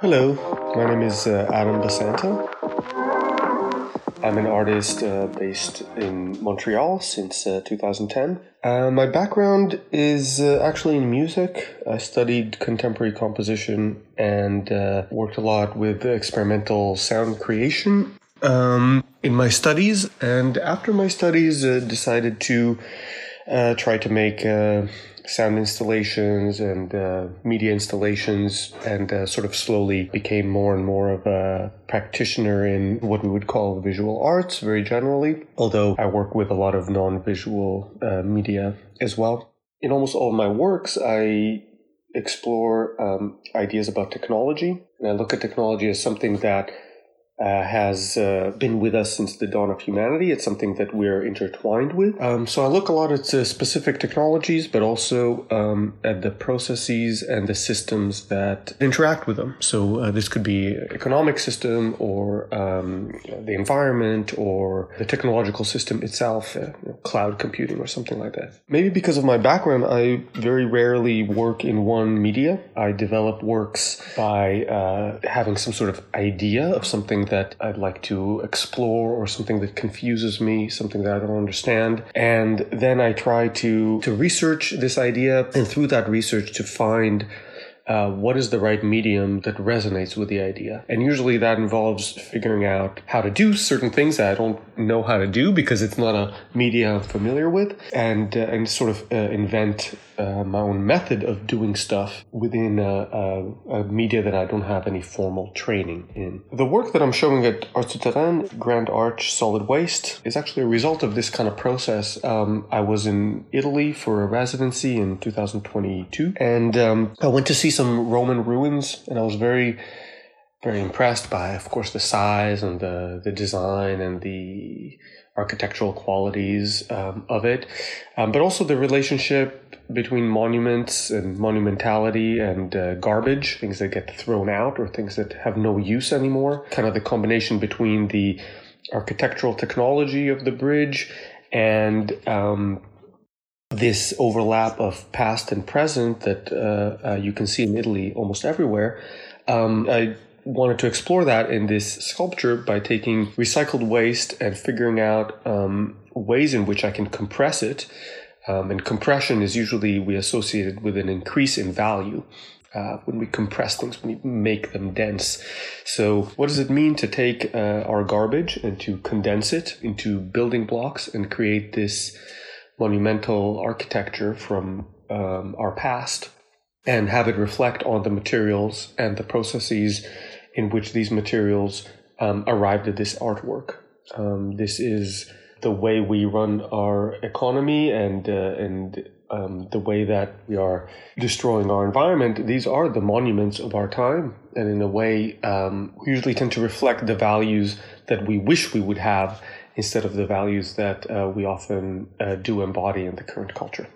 Hello, my name is uh, Adam Basanta. I'm an artist uh, based in Montreal since uh, 2010. Uh, my background is uh, actually in music. I studied contemporary composition and uh, worked a lot with experimental sound creation um, in my studies. And after my studies, decided to try to make sound installations and uh, media installations and uh, sort of slowly became more and more of a practitioner in what we would call visual arts very generally, although I work with a lot of non visual uh, media as well. In almost all of my works, I explore um, ideas about technology and I look at technology as something that uh, has uh, been with us since the dawn of humanity. It's something that we're intertwined with. Um, so I look a lot at uh, specific technologies, but also um, at the processes and the systems that interact with them. So uh, this could be economic system or um, the environment or the technological system itself, uh, you know, cloud computing or something like that. Maybe because of my background, I very rarely work in one media. I develop works by uh, having some sort of idea of something that I'd like to explore or something that confuses me, something that I don't understand. And then I try to, to research this idea and through that research to find uh, what is the right medium that resonates with the idea. And usually that involves figuring out how to do certain things that I don't know how to do because it's not a media I'm familiar with, and uh, and sort of uh, invent uh, my own method of doing stuff within a, a, a, media that I don't have any formal training in. The work that I'm showing at Art Souterrain, Grand Arch Solid Waste, is actually a result of this kind of process. Um, I was in Italy for a residency in 2022, and um, I went to see some Roman ruins, and I was very very impressed by, of course, the size and the, the design and the architectural qualities um, of it, um, but also the relationship between monuments and monumentality and uh, garbage, things that get thrown out or things that have no use anymore. Kind of the combination between the architectural technology of the bridge and um, this overlap of past and present that uh, uh, you can see in Italy almost everywhere. Um, I wanted to explore that in this sculpture by taking recycled waste and figuring out um, ways in which I can compress it. Um, and compression is usually we associated with an increase in value. Uh, when we compress things, when we make them dense. So, what does it mean to take uh, our garbage and to condense it into building blocks and create this monumental architecture from um, our past and have it reflect on the materials and the processes in which these materials um, arrived at this artwork. Um, this is the way we run our economy and uh, and um, the way that we are destroying our environment. These are the monuments of our time, and in a way, um, we usually tend to reflect the values that we wish we would have instead of the values that uh, we often uh, do embody in the current culture.